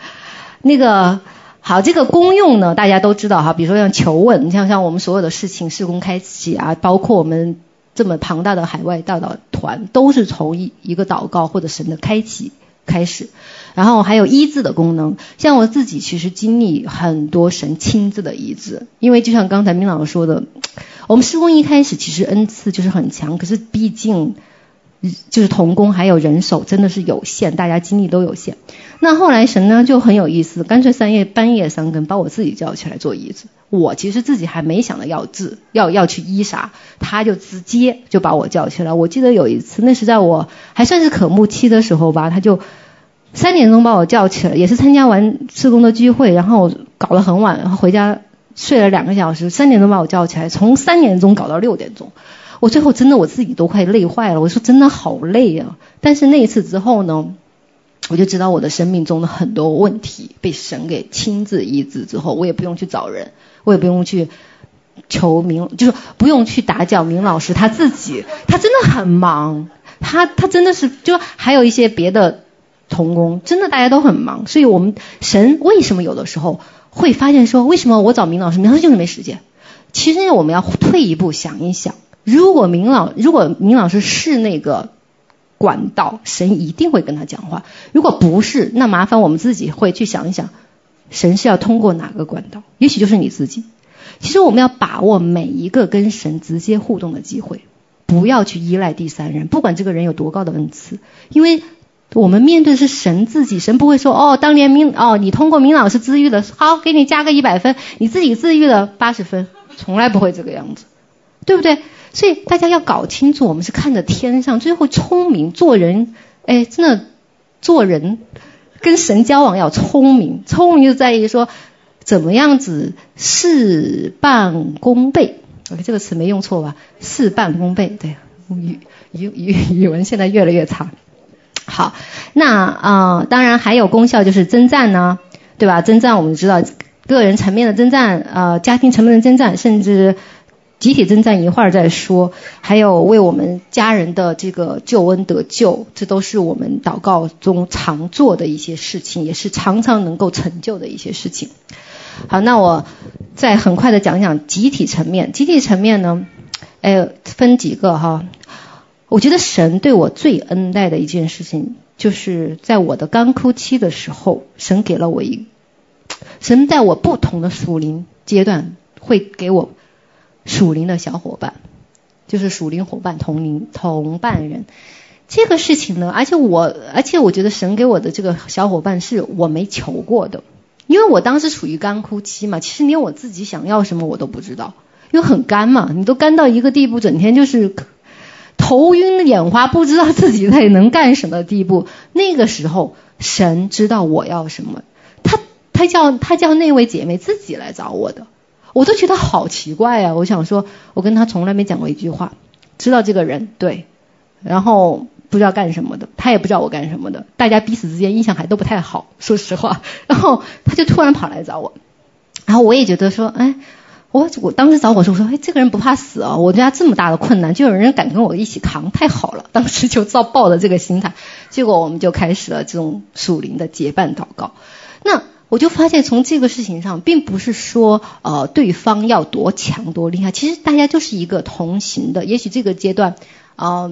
那个好，这个功用呢，大家都知道哈。比如说像求问，你像像我们所有的事情，事工开启啊，包括我们这么庞大的海外大导团，都是从一一个祷告或者神的开启开始。然后还有医治的功能，像我自己其实经历很多神亲自的医治，因为就像刚才明老师说的，我们施工一开始其实恩赐就是很强，可是毕竟。就是童工还有人手真的是有限，大家精力都有限。那后来神呢就很有意思，干脆三夜半夜三更把我自己叫起来做医治。我其实自己还没想到要治，要要去医啥，他就直接就把我叫起来。我记得有一次，那是在我还算是渴慕期的时候吧，他就三点钟把我叫起来，也是参加完施工的聚会，然后搞得很晚，然后回家睡了两个小时，三点钟把我叫起来，从三点钟搞到六点钟。我最后真的我自己都快累坏了，我说真的好累啊！但是那一次之后呢，我就知道我的生命中的很多问题被神给亲自医治之后，我也不用去找人，我也不用去求明，就是不用去打搅明老师他自己，他真的很忙，他他真的是就还有一些别的同工，真的大家都很忙，所以我们神为什么有的时候会发现说，为什么我找明老师，明老师就是没时间？其实我们要退一步想一想。如果明老如果明老师是那个管道，神一定会跟他讲话。如果不是，那麻烦我们自己会去想一想，神是要通过哪个管道？也许就是你自己。其实我们要把握每一个跟神直接互动的机会，不要去依赖第三人，不管这个人有多高的恩赐，因为我们面对的是神自己。神不会说哦，当年明哦，你通过明老师治愈了，好，给你加个一百分，你自己治愈了八十分，从来不会这个样子，对不对？所以大家要搞清楚，我们是看着天上，最后聪明做人。哎，真的做人跟神交往要聪明，聪明就在于说怎么样子事半功倍。OK，这个词没用错吧？事半功倍，对，语语语语文现在越来越差。好，那啊、当然还有功效就是征战呢，对吧？征战我们知道。个人层面的征战，呃，家庭层面的征战，甚至集体征战，一会儿再说。还有为我们家人的这个救恩得救，这都是我们祷告中常做的一些事情，也是常常能够成就的一些事情。好，那我再很快的讲讲集体层面。集体层面呢，哎，分几个哈。我觉得神对我最恩待的一件事情，就是在我的干枯期的时候，神给了我一，神在我不同的属灵阶段会给我属灵的小伙伴，就是属灵伙伴同龄同伴人。这个事情呢，而且我而且我觉得神给我的这个小伙伴是我没求过的，因为我当时处于干枯期嘛，其实连我自己想要什么我都不知道，因为很干嘛，你都干到一个地步，整天就是。头晕眼花，不知道自己在能干什么的地步。那个时候，神知道我要什么，他他叫他叫那位姐妹自己来找我的，我都觉得好奇怪啊！我想说，我跟他从来没讲过一句话，知道这个人对，然后不知道干什么的，他也不知道我干什么的，大家彼此之间印象还都不太好，说实话。*laughs* 然后他就突然跑来找我，然后我也觉得说，哎。我我当时找我说，我说，哎，这个人不怕死啊！我家这么大的困难，就有人敢跟我一起扛，太好了。*laughs* 当时就造抱着这个心态，结果我们就开始了这种属灵的结伴祷告。那我就发现，从这个事情上，并不是说呃对方要多强多厉害，其实大家就是一个同行的。也许这个阶段，呃。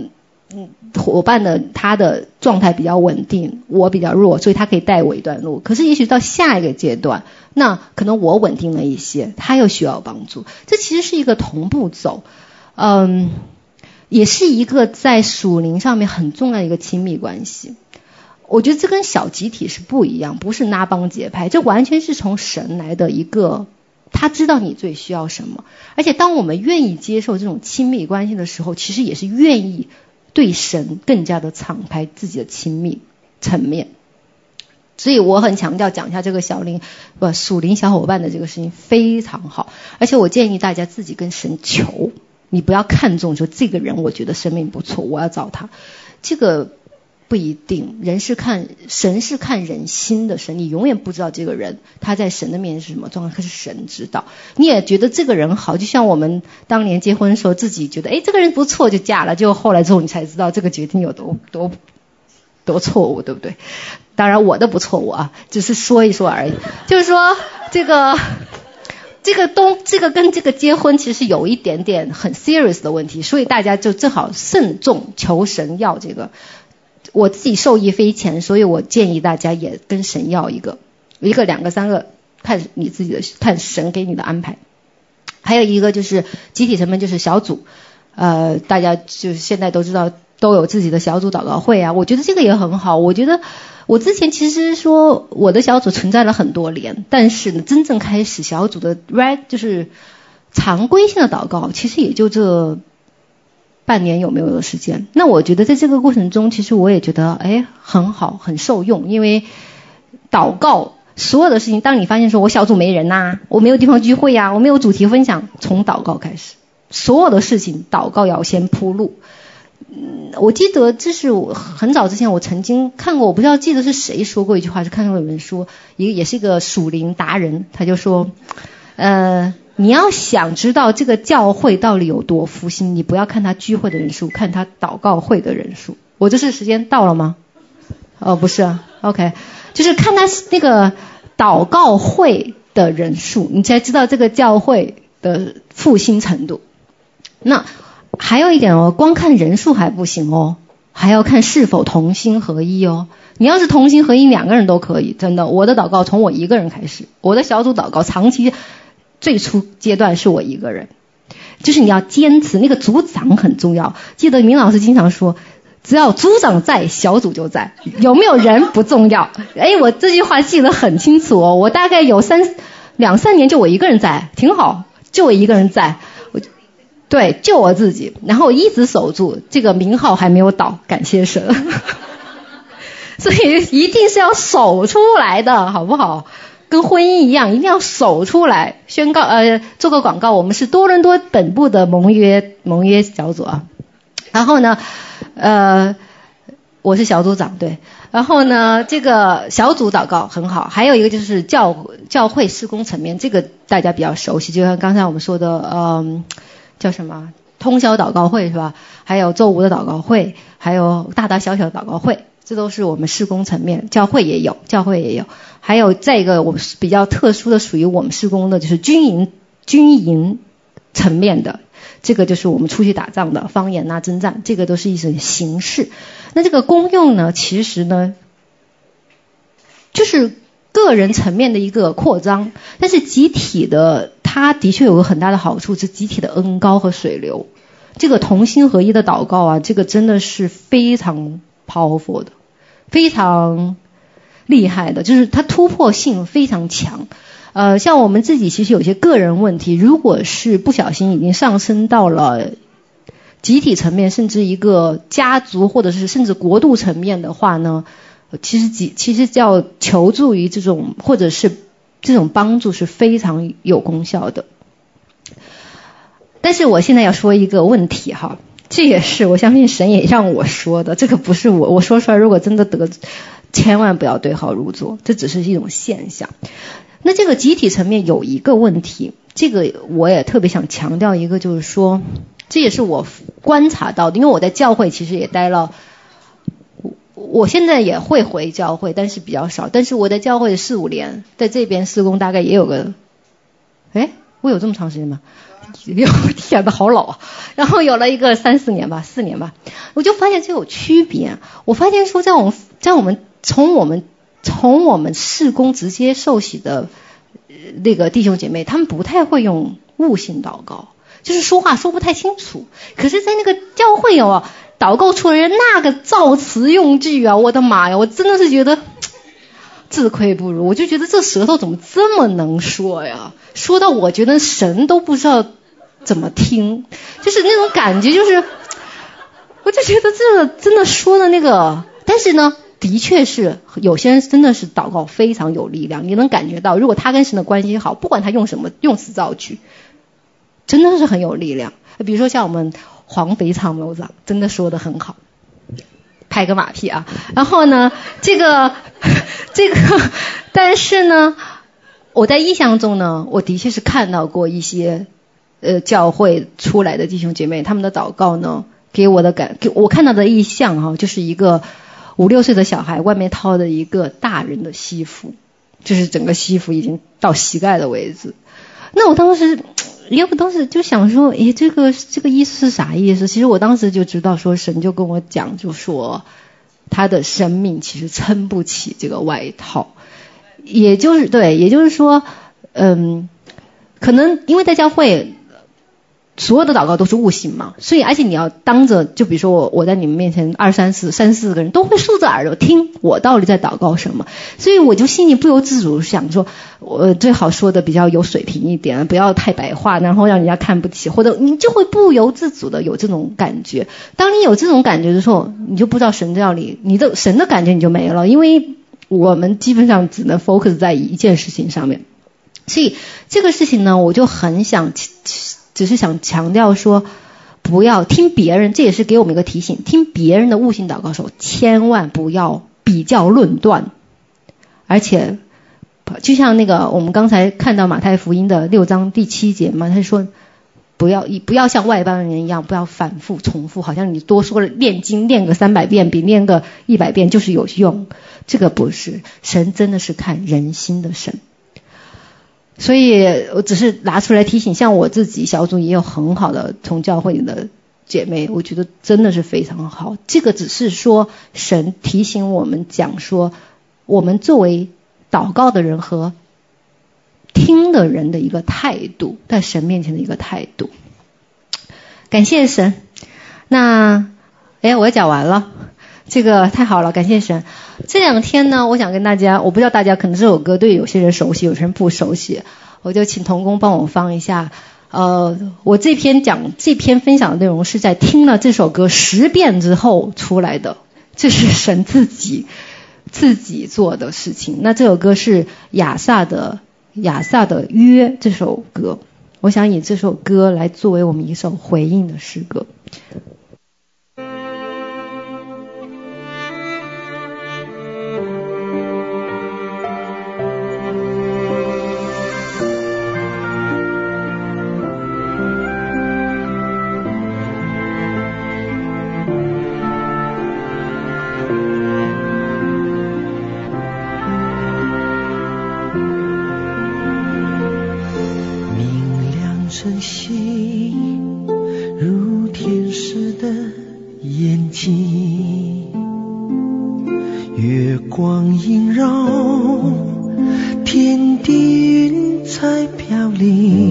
嗯，伙伴的他的状态比较稳定，我比较弱，所以他可以带我一段路。可是也许到下一个阶段，那可能我稳定了一些，他又需要帮助。这其实是一个同步走，嗯，也是一个在属灵上面很重要的一个亲密关系。我觉得这跟小集体是不一样，不是拉帮结派，这完全是从神来的一个，他知道你最需要什么。而且当我们愿意接受这种亲密关系的时候，其实也是愿意。对神更加的敞开自己的亲密层面，所以我很强调讲一下这个小灵不属灵小伙伴的这个事情非常好，而且我建议大家自己跟神求，你不要看重说这个人，我觉得生命不错，我要找他，这个。不一定，人是看神是看人心的神，你永远不知道这个人他在神的面前是什么状况，可是神知道。你也觉得这个人好，就像我们当年结婚的时候，自己觉得哎这个人不错就嫁了，就后来之后你才知道这个决定有多多多错误，对不对？当然我的不错误啊，只是说一说而已。就是说这个这个东这个跟这个结婚其实有一点点很 serious 的问题，所以大家就正好慎重求神要这个。我自己受益匪浅，所以我建议大家也跟神要一个，一个、两个、三个，看你自己的，看神给你的安排。还有一个就是集体层面，就是小组，呃，大家就是现在都知道都有自己的小组祷告会啊，我觉得这个也很好。我觉得我之前其实说我的小组存在了很多年，但是呢，真正开始小组的 right 就是常规性的祷告，其实也就这。半年有没有的时间？那我觉得在这个过程中，其实我也觉得哎很好，很受用。因为祷告所有的事情，当你发现说我小组没人呐、我没有地方聚会呀、我没有主题分享，从祷告开始，所有的事情祷告要先铺路。嗯，我记得这是我很早之前我曾经看过，我不知道记得是谁说过一句话，是看过一本书，一个也是一个属灵达人，他就说，呃。你要想知道这个教会到底有多复兴，你不要看他聚会的人数，看他祷告会的人数。我这是时间到了吗？哦，不是啊，OK，就是看他那个祷告会的人数，你才知道这个教会的复兴程度。那还有一点哦，光看人数还不行哦，还要看是否同心合一哦。你要是同心合一，两个人都可以，真的。我的祷告从我一个人开始，我的小组祷告长期。最初阶段是我一个人，就是你要坚持，那个组长很重要。记得明老师经常说，只要组长在，小组就在。有没有人不重要？哎，我这句话记得很清楚哦。我大概有三两三年就我一个人在，挺好，就我一个人在。对，就我自己，然后一直守住这个名号还没有倒，感谢神。*laughs* 所以一定是要守出来的，好不好？跟婚姻一样，一定要守出来。宣告，呃，做个广告，我们是多伦多本部的盟约盟约小组啊。然后呢，呃，我是小组长，对。然后呢，这个小组祷告很好，还有一个就是教教会施工层面，这个大家比较熟悉，就像刚才我们说的，嗯，叫什么通宵祷告会是吧？还有周五的祷告会，还有大大小小的祷告会，这都是我们施工层面，教会也有，教会也有。还有再一个，我们比较特殊的，属于我们施工的，就是军营军营层面的。这个就是我们出去打仗的方言呐、征战，这个都是一种形式。那这个功用呢，其实呢，就是个人层面的一个扩张，但是集体的，它的确有个很大的好处，是集体的恩膏和水流。这个同心合一的祷告啊，这个真的是非常 powerful 的，非常厉害的，就是它突破性非常强。呃，像我们自己其实有些个人问题，如果是不小心已经上升到了集体层面，甚至一个家族或者是甚至国度层面的话呢，其实几其实叫求助于这种或者是这种帮助是非常有功效的。但是我现在要说一个问题哈，这也是我相信神也让我说的，这个不是我我说出来，如果真的得，千万不要对号入座，这只是一种现象。那这个集体层面有一个问题，这个我也特别想强调一个，就是说，这也是我观察到的，因为我在教会其实也待了，我我现在也会回教会，但是比较少。但是我在教会四五年，在这边施工大概也有个，哎，我有这么长时间吗？哟，天哪，好老啊！然后有了一个三四年吧，四年吧，我就发现这有区别。我发现说，在我们，在我们从我们。从我们事工直接受洗的那个弟兄姐妹，他们不太会用悟性祷告，就是说话说不太清楚。可是，在那个教会哦，祷告出来人那个造词用句啊，我的妈呀，我真的是觉得自愧不如。我就觉得这舌头怎么这么能说呀？说到我觉得神都不知道怎么听，就是那种感觉，就是我就觉得这真的说的那个，但是呢。的确是有些人真的是祷告非常有力量，你能感觉到，如果他跟神的关系好，不管他用什么用词造句，真的是很有力量。比如说像我们黄肥长楼长，真的说的很好，拍个马屁啊。然后呢，这个 *laughs* 这个，但是呢，我在印象中呢，我的确是看到过一些呃教会出来的弟兄姐妹，他们的祷告呢，给我的感，给我看到的意象哈，就是一个。五六岁的小孩外面套的一个大人的西服，就是整个西服已经到膝盖的位置。那我当时，因为我当时就想说，诶，这个这个意思是啥意思？其实我当时就知道，说神就跟我讲，就说他的生命其实撑不起这个外套，也就是对，也就是说，嗯，可能因为在教会。所有的祷告都是悟性嘛，所以而且你要当着，就比如说我我在你们面前二三四三四个人都会竖着耳朵听我到底在祷告什么，所以我就心里不由自主想说，我最好说的比较有水平一点，不要太白话，然后让人家看不起，或者你就会不由自主的有这种感觉。当你有这种感觉的时候，你就不知道神在里，你的神的感觉你就没了，因为我们基本上只能 focus 在一件事情上面，所以这个事情呢，我就很想。只是想强调说，不要听别人，这也是给我们一个提醒。听别人的悟性祷告的时候，千万不要比较论断。而且，就像那个我们刚才看到马太福音的六章第七节嘛，他说，不要不要像外邦人一样，不要反复重复，好像你多说了念经念个三百遍，比念个一百遍就是有用。这个不是，神真的是看人心的神。所以我只是拿出来提醒，像我自己小组也有很好的从教会里的姐妹，我觉得真的是非常好。这个只是说神提醒我们讲说，我们作为祷告的人和听的人的一个态度，在神面前的一个态度。感谢神。那哎，我也讲完了。这个太好了，感谢神。这两天呢，我想跟大家，我不知道大家可能这首歌对有些人熟悉，有些人不熟悉，我就请童工帮我放一下。呃，我这篇讲这篇分享的内容是在听了这首歌十遍之后出来的，这是神自己自己做的事情。那这首歌是亚萨的亚萨的约这首歌，我想以这首歌来作为我们一首回应的诗歌。飘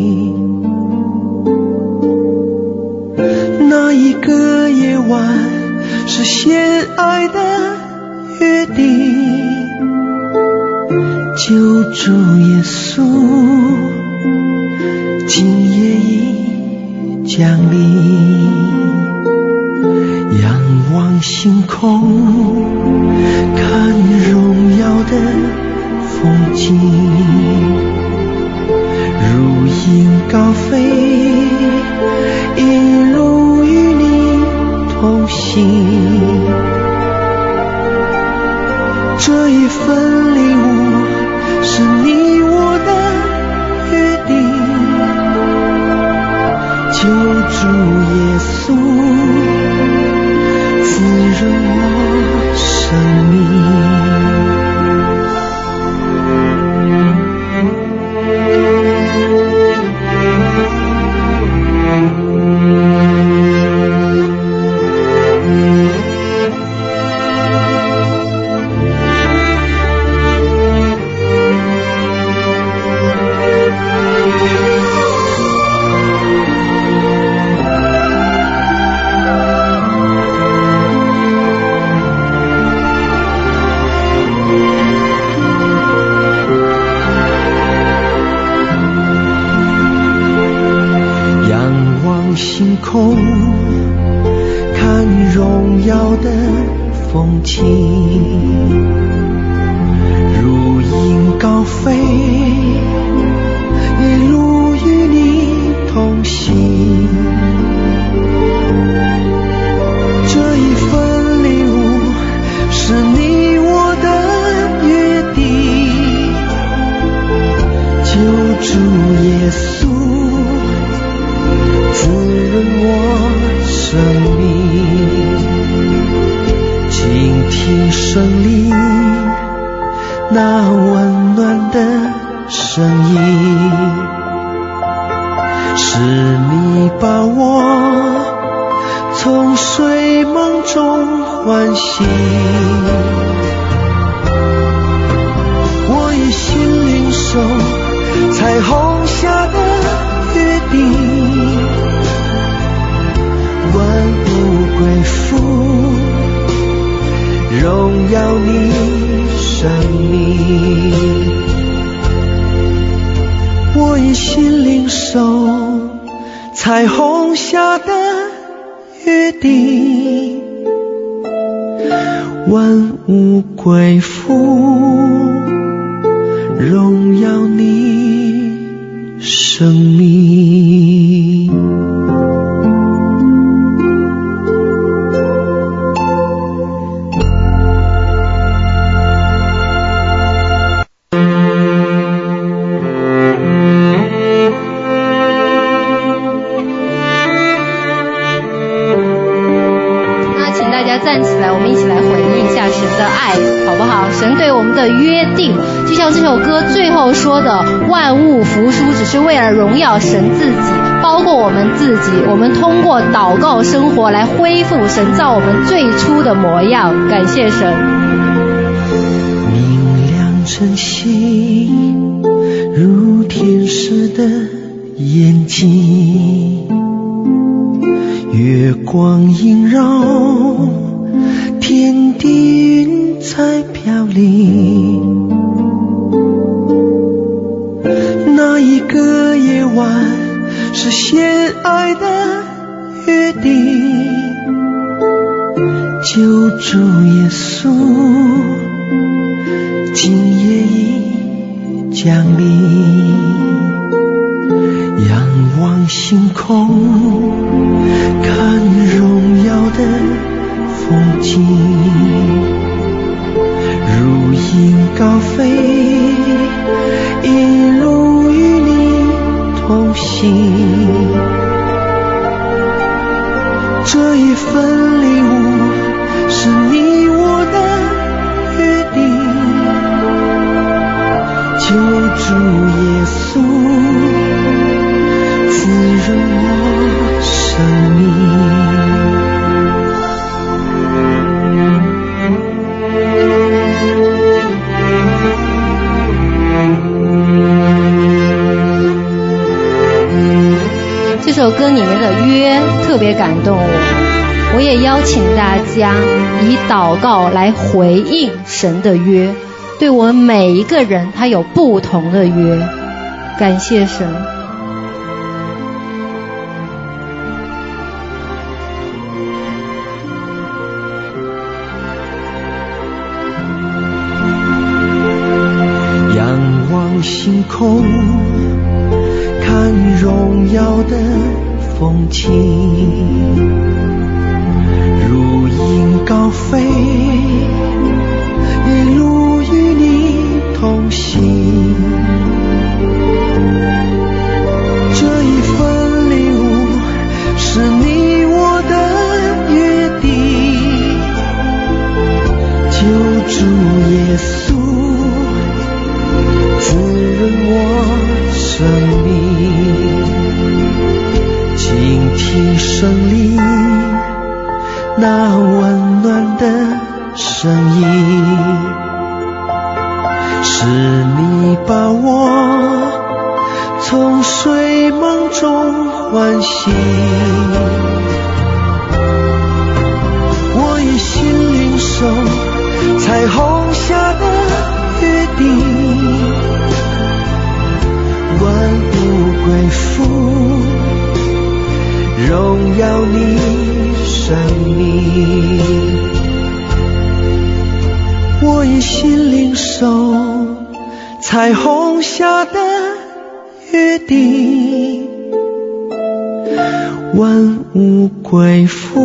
恢复是为了荣耀神自己，包括我们自己。我们通过祷告生活来恢复神造我们最初的模样。感谢神，明亮晨曦如天使的眼睛，月光萦绕，天地云彩飘零。那一个夜晚，是相爱的约定。救主耶稣，今夜已降临。仰望星空，看荣耀的风景，如鹰高飞，一同行。这一份礼物。是你我的约定，求主耶稣首歌里面的约特别感动我，我也邀请大家以祷告来回应神的约，对我们每一个人他有不同的约，感谢神。仰望星空，看荣耀的风景，如鹰高飞，一路与你同行。这一份礼物是你我的约定，救主耶稣滋润。我生命，倾听声里那温万物归附，